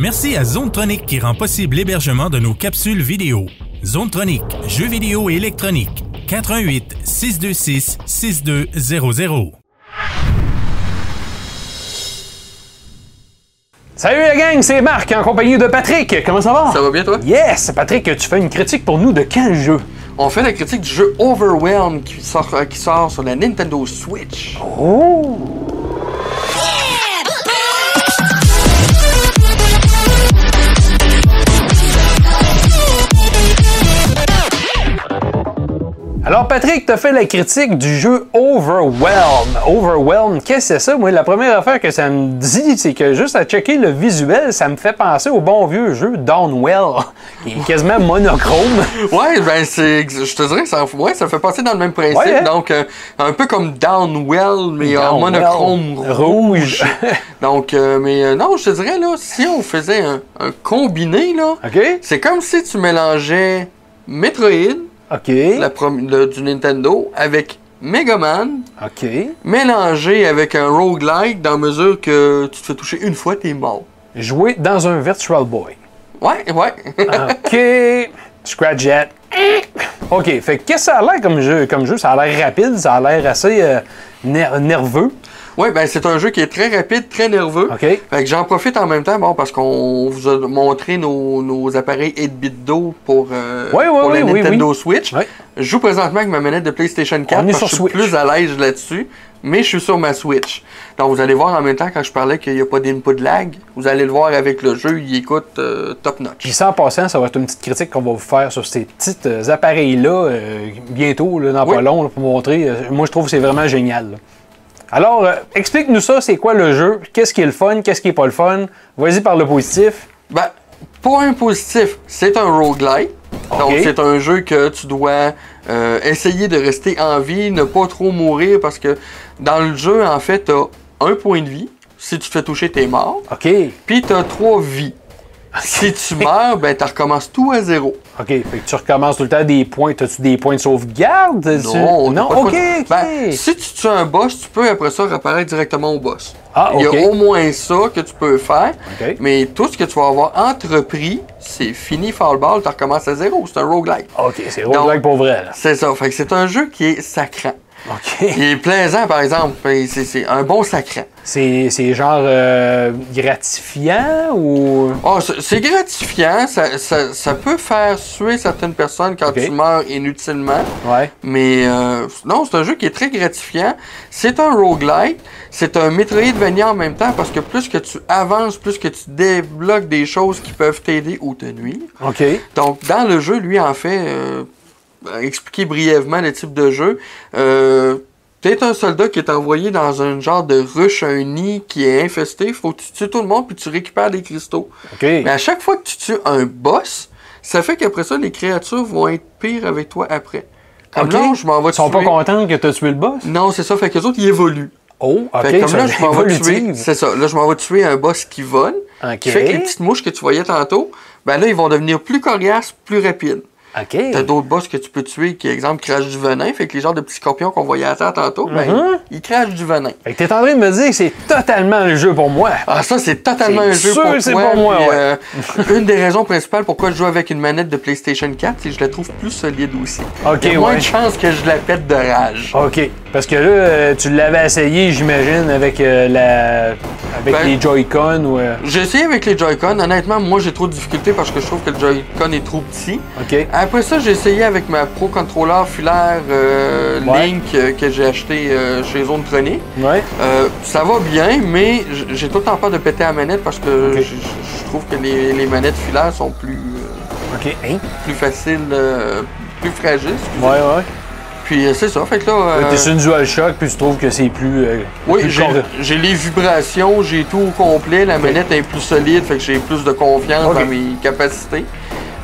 Merci à Zonetronic qui rend possible l'hébergement de nos capsules vidéo. Zonetronic, jeux vidéo et électronique. 88 626 6200. Salut la gang, c'est Marc en compagnie de Patrick. Comment ça va? Ça va bien toi? Yes! Patrick, tu fais une critique pour nous de quel jeu? On fait la critique du jeu Overwhelmed qui sort, euh, qui sort sur la Nintendo Switch. Oh! Alors Patrick, t'as fait la critique du jeu Overwhelmed. Overwhelmed, qu'est-ce que c'est ça? Moi, la première affaire que ça me dit, c'est que juste à checker le visuel, ça me fait penser au bon vieux jeu Downwell, qui est quasiment monochrome. Ouais, ben c'est. Je te dirais ça, ouais, ça fait passer dans le même principe. Ouais, hein? Donc, euh, un peu comme Downwell, mais en monochrome rouge. rouge. Donc, euh, mais euh, non, je te dirais, là, si on faisait un, un combiné, là, OK? c'est comme si tu mélangeais Metroid, OK. la le- du Nintendo, avec Mega Man, OK. mélangé avec un roguelike dans mesure que tu te fais toucher une fois, t'es mort. Jouer dans un Virtual Boy. Ouais, ouais. OK. Scratch Jet. OK. Fait que qu'est-ce que ça a l'air comme jeu? Comme jeu, ça a l'air rapide, ça a l'air assez euh, ner- nerveux. Ouais, ben c'est un jeu qui est très rapide, très nerveux. OK. Fait que j'en profite en même temps, bon, parce qu'on vous a montré nos, nos appareils 8-bit d'eau pour, euh, Ouais, ouais, pour la oui, oui, Nintendo Switch. Je joue présentement avec ma manette de PlayStation 4 On est parce que je suis Switch. plus à l'aise là-dessus, mais je suis sur ma Switch. Donc vous allez voir en même temps quand je parlais qu'il n'y a pas d'input lag, vous allez le voir avec le jeu, il écoute euh, top notch. Puis en passant, ça va être une petite critique qu'on va vous faire sur ces petits euh, appareils-là euh, bientôt, là, dans Oui. pas long, là, pour montrer. Euh, moi, je trouve que c'est vraiment génial. là. Alors, euh, explique-nous ça, c'est quoi le jeu? Qu'est-ce qui est le fun? Qu'est-ce qui est pas le fun? Vas-y par le positif. Ben, point positif, c'est un roguelike. Donc, c'est un jeu que tu dois euh, essayer de rester en vie, ne pas trop mourir, parce que dans le jeu, en fait, tu un point de vie. Si tu te fais toucher, t'es mort. OK. Puis, tu as trois vies. Si tu meurs, ben, tu recommences tout à zéro. OK. Fait que tu recommences tout le temps des points. As-tu des points de sauvegarde? Tu- Non, Non? pas OK, OK. Ben, si tu tues un boss, tu peux après ça réapparaître directement au boss. Ah, Il y OK. a au moins ça que tu peux faire. OK. Mais tout ce que tu vas avoir entrepris, c'est fini, fall ball, tu recommences à zéro. C'est un roguelike. OK, c'est roguelike pour vrai. C'est ça. Fait que c'est un jeu qui est sacrant. Il est plaisant, par exemple. C'est un bon sacrant. C'est genre euh, gratifiant ou? Oh, c'est gratifiant. Ça, ça, ça peut faire suer certaines personnes quand tu meurs inutilement. Ouais. Mais euh, non, c'est un jeu qui est très gratifiant. C'est un roguelike. C'est un Metroidvania en même temps parce que plus que tu avances, plus que tu débloques des choses qui peuvent t'aider ou te nuire. OK. Donc, dans le jeu, lui, en fait, euh, expliquer brièvement le type de jeu. Euh, T'es un soldat qui est envoyé dans un genre de ruche, un nid qui est infesté. Faut que tu tues tout le monde puis tu récupères des cristaux. OK. Mais à chaque fois que tu tues un boss, ça fait qu'après ça, les créatures vont être pires avec toi après. Comme OK. là, je m'en vais Ils sont pas tuer- contents que tu as tué le boss? Non, c'est ça. Fait que les autres, ils évoluent. Oh, OK. Fait que comme là, je m'en vais tuer. C'est ça. Là, je m'en vais tuer un boss qui vole. OK. Qui fait que les petites mouches que tu voyais tantôt, ben là, ils vont devenir plus coriaces, plus rapides. OK. T'as d'autres boss que tu peux tuer qui, exemple, crachent du venin. Fait que les genres de petits scorpions qu'on voyait à terre tantôt, ben, Mhm. ils crachent du venin. Fait que t'es en train de me dire que c'est totalement le jeu pour moi. Ah, ça, c'est totalement un jeu sûr pour toi, pour moi, ouais. euh, une des raisons principales pourquoi je joue avec une manette de PlayStation 4, c'est que je la trouve plus solide aussi. OK, Il y a moins ouais. de chances que je la pète de rage. OK. Parce que là, euh, tu l'avais essayé, j'imagine, avec euh, la. avec Ben- les Joy-Con ou. euh, J'ai essayé avec les Joy-Con. Honnêtement, moi, j'ai trop de difficultés parce que je trouve que le Joy-Con est trop petit. OK. Après ça, j'ai essayé avec ma Pro Controller filaire euh, Ouais. Link euh, que j'ai acheté euh, chez Zone Tronic. Ouais. Euh, ça va bien, mais j'ai tout le temps peur de péter la manette parce que je trouve que les, les manettes filaires sont plus. Hein? plus faciles, plus fragiles. Ouais, ouais. Puis c'est ça, fait que là... T'es sur une DualShock, puis tu trouves que c'est plus. oui, j'ai les vibrations, j'ai tout au complet, la manette est plus solide, fait que j'ai plus de confiance dans mes capacités.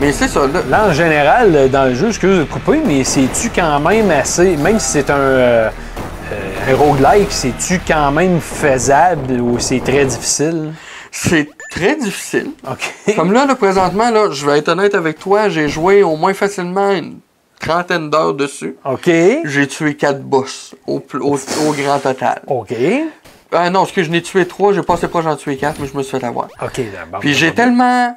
Mais c'est ça, là. Là, en général, euh, dans le jeu, excuse de couper, mais c'est-tu quand même assez. Même si c'est un. euh, euh, un roguelike, c'est-tu quand même faisable ou c'est très difficile? C'est très difficile. OK. Comme là, là, présentement, là, je vais être honnête avec toi, j'ai joué au moins facilement une trentaine d'heures dessus. OK. J'ai tué quatre boss au, pl- au, au grand total. OK. Ah non, parce que je n'ai tué trois, j'ai passé proche d'en tuer quatre, mais je me suis fait avoir. OK, d'abord. Puis j'ai tellement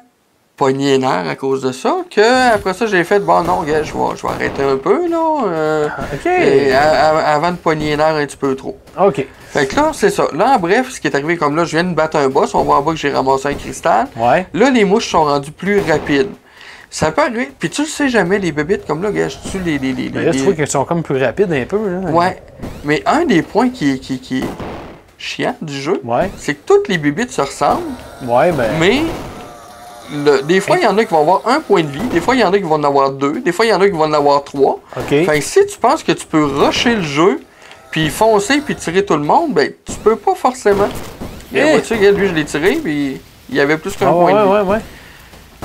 pogné à cause de ça que après ça, j'ai fait, bon, non, gars, je vais, je vais arrêter un peu, là. euh, OK. et a- a- avant de pogner les nerfs un petit peu trop. OK. Fait que là, c'est ça. Là, en bref, ce qui est arrivé comme là, je viens de battre un boss, on voit en bas que j'ai ramassé un cristal. Ouais. Là, les mouches sont rendues plus rapides. Ça peut arriver. Puis tu le sais jamais, les bébites comme là, gars, je tue les. les, les, Mais là, les- qu'elles sont comme plus rapides un peu. Là. Ouais. Mais un des points qui, est- qui, qui est chiant du jeu, Ouais. c'est que toutes les bébites se ressemblent, Ouais, ben. mais le- des fois, il y en a qui vont avoir un point de vie, des fois, il y en a qui vont en avoir deux, des fois, il y en a qui vont en avoir trois. OK. Fait que si tu penses que tu peux rusher le jeu, puis foncer, puis tirer tout le monde, ben, tu peux pas forcément. Eh! Regarde, vois-tu, regarde, lui, je l'ai tiré, puis il y avait plus qu'un Ah, point ouais, de vie. ouais.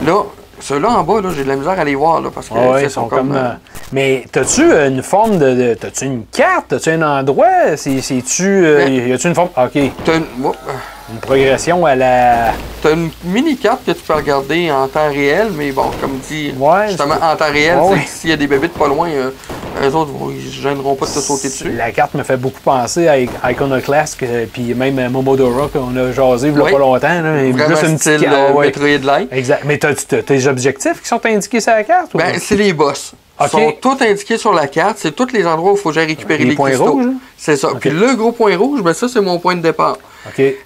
Là, ceux-là en bas, là, j'ai de la misère à les voir, là, parce que Ah ils sont comme. euh, Mais t'as-tu une forme de. de- T'as-tu une carte? T'as-tu un endroit? C'est- C'est-tu. euh, Ouais. y a-tu une forme? OK. T'as une, oh, euh, Une progression à la. t'as une mini-carte que tu peux regarder en temps réel, mais bon, comme dit, Ouais, justement, en temps réel, Ouais, ouais. s'il y a des bébites pas loin, euh, eux autres, ils se gêneront pas de te sauter dessus. La carte me fait beaucoup penser à Iconoclast, puis même à Momodora qu'on a jasé il y a pas longtemps. Là, et juste une petite style carte. euh, ouais. Metroid-like. Exact. Mais t'as tes objectifs qui sont indiqués sur la carte? ou- Ben, c'est les boss. Ils sont tous indiqués sur la carte. C'est tous les endroits où il faut que j'aille récupérer Les les, points cristaux. rouges, là? C'est ça. Puis le gros point rouge, ben ça, c'est mon point de départ.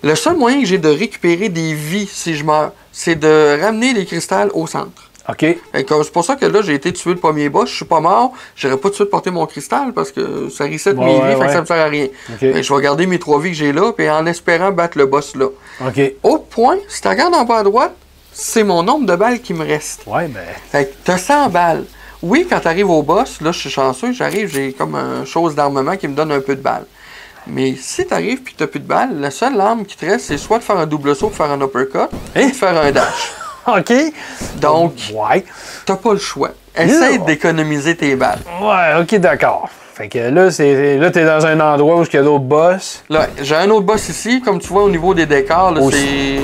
Le seul moyen que j'ai de récupérer des vies si je meurs, c'est de ramener les cristals au centre. OK. Fait C'est pour ça que là, j'ai été tué le premier boss. Je suis pas mort. J'aurais pas tout de suite porté mon cristal parce que ça reset Ouais, mes ouais, vies. Fait ouais. que ça me sert à rien. Fait je vais garder mes trois vies que j'ai là, puis en espérant battre le boss là. OK. Au point, si tu regardes en bas à droite, c'est mon nombre de balles qui me reste. Ouais, ben. Fait que t'as 100 balles. Oui, quand t'arrives au boss, là, je suis chanceux, j'arrive, j'ai comme une chose d'armement qui me donne un peu de balles. Mais si t'arrives puis t'as plus de balles, la seule arme qui te reste, c'est soit de faire un double saut pour faire un uppercut, Hein? ou de faire un dash. OK. Donc, Ouais. t'as pas le choix. Essaye d'économiser tes balles. Ouais, OK, d'accord. Fait que là, c'est là, t'es dans un endroit où il y a d'autres boss. Là, j'ai un autre boss ici, comme tu vois au niveau des décors, là, c'est.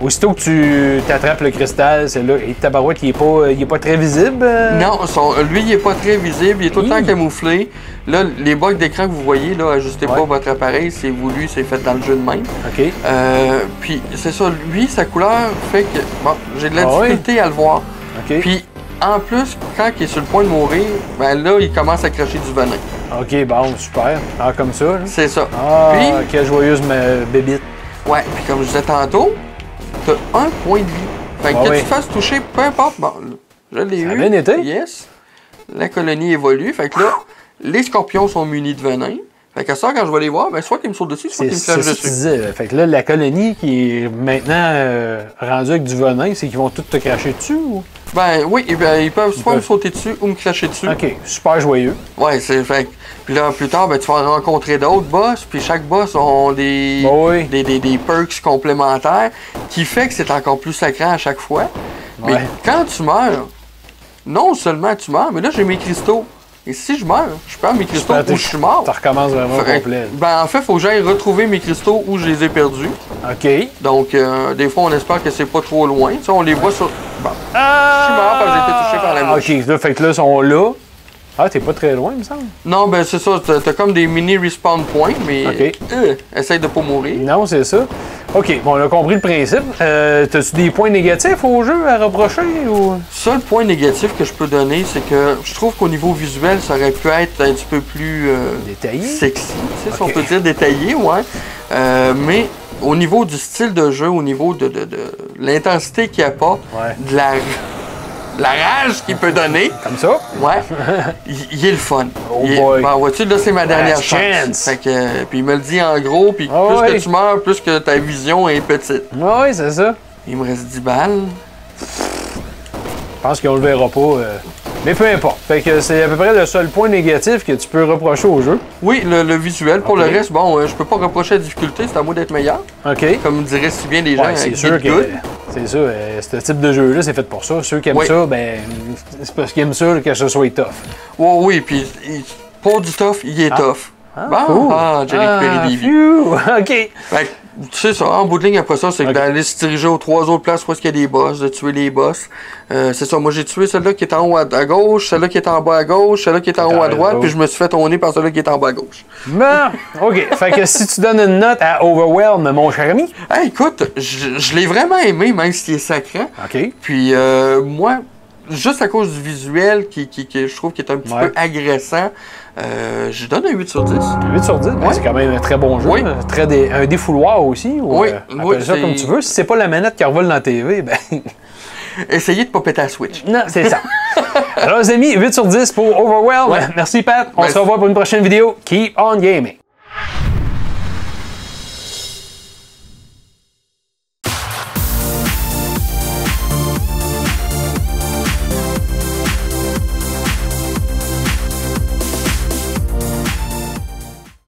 Aussitôt que tu t'attrapes le cristal, c'est là. Et tabarouette, il est pas, il est pas très visible. euh? Non, son- lui, il est pas très visible, il est tout le temps Hi. camouflé. Là, les bugs d'écran que vous voyez, là, ajustez Ouais. pas votre appareil, c'est voulu, c'est fait dans le jeu de même. OK. Euh, puis c'est ça, lui, sa couleur fait que bon, j'ai de la Ah ouais? difficulté à le voir. OK. Puis en plus, quand il est sur le point de mourir, ben là, il commence à cracher du venin. OK, bon, super. Ah, comme ça. là? C'est ça. Ah, Puis, quelle joyeuse ma- bébite. ouais, puis comme je disais tantôt, t'as un point de vie. Fait que Ah que oui. tu te fasses toucher, peu importe. Bon, je l'ai eu. bien été. Yes. La colonie évolue. Fait que là, les scorpions sont munis de venin. Fait que ça, quand je vais les voir, ben soit qu'ils me sautent dessus, soit C'est qu'ils me c'est flashent ça que tu dessus. disais. là. Fait que là, la colonie qui est maintenant euh, rendue avec du venin, c'est qu'ils vont tout te cracher dessus ou? Ben oui, eh ben, ils peuvent soit peuvent. me sauter dessus ou me cracher dessus. OK, super joyeux. Ouais, c'est fait. Puis là, plus tard, ben, tu vas rencontrer d'autres boss, puis chaque boss ont des, Bah oui. des, des, des perks complémentaires qui fait que c'est encore plus sacrant à chaque fois. Mais quand tu meurs, non seulement tu meurs, mais là, j'ai mes cristaux. Et si je meurs, je perds mes cristaux où je suis mort. Tu recommences vraiment au complet. Ben, en fait, faut que j'aille retrouver mes cristaux où je les ai perdus. OK. Donc, euh, des fois, on espère que c'est pas trop loin. Tu sais, on les voit sur. Bon. Ah! Je suis mort parce que j'ai été touché par la mouche. OK, là, fait que là, ils sont là. Ah, t'es pas très loin, il me semble. Non, ben, c'est ça. T'as comme des mini respawn points, mais. Ok. euh, essaye de pas mourir. Non, c'est ça. OK, bon, on a compris le principe. Euh, T'as-tu des points négatifs au jeu à reprocher ou? Seul point négatif que je peux donner, c'est que je trouve qu'au niveau visuel, ça aurait pu être un petit peu plus euh, Détaillé? sexy, si on peut dire détaillé, ouais. Euh, mais au niveau du style de jeu, au niveau de, de, de l'intensité qu'il apporte, Ouais. de la, la rage qu'il peut donner, Comme ça? ouais, il, il est le fun. Oh Il est- boy. ben, vois-tu, là, c'est ma dernière Last chance. chance. Fait que, euh, puis il me le dit en gros, puis Ah plus que tu meurs, plus que ta vision est petite. Oui, c'est ça. Il me reste 10 balles. Je pense qu'on le verra pas. euh, Mais peu importe. Fait que c'est à peu près le seul point négatif que tu peux reprocher au jeu. Oui, le, le visuel. Pour le reste, bon, euh, je peux pas reprocher la difficulté, c'est à moi d'être meilleur. OK. Comme diraient si bien les gens. Ouais, c'est avec sûr que. C'est ça. euh, ce type de jeu-là, c'est fait pour ça. Ceux qui aiment Oui. ça, ben, c'est parce qu'ils aiment ça que ce soit tough. Ouais, oui, puis pour du tough, il est tough. bon, Cool. ah, j'ai récupéré Ah, des vies. OK. Fait C'est ça, en bout de ligne après ça, c'est d'aller se diriger aux trois autres places où est-ce qu'il y a des boss, de tuer les boss. Euh, c'est ça, moi j'ai tué celle-là qui est en haut à, à gauche, celle-là qui est en bas à gauche, celle-là qui est en haut à droite, puis je me suis fait tourner par celle-là qui est en bas à gauche. Bon, OK. fait que si tu donnes une note à Overwhelm, mon cher ami. Hey, écoute, je, je l'ai vraiment aimé, même s'il est sacré. OK. Puis euh, moi, juste à cause du visuel qui, qui, qui- je trouve qui est un petit Ouais. peu agressant, euh, je donne un 8 sur 10. 8 sur 10, ben, c'est quand même un très bon jeu. Oui. un Très dé- un défouloir aussi. Ou, Oui, euh, oui, ça comme tu veux. Si c'est pas la manette qui revole dans la TV, ben Essayez de pas péter la Switch. non, c'est ça. Alors les amis, 8 sur 10 pour Overwhelm. Ouais. Merci Pat. On Merci. se revoit pour une prochaine vidéo. Keep on gaming.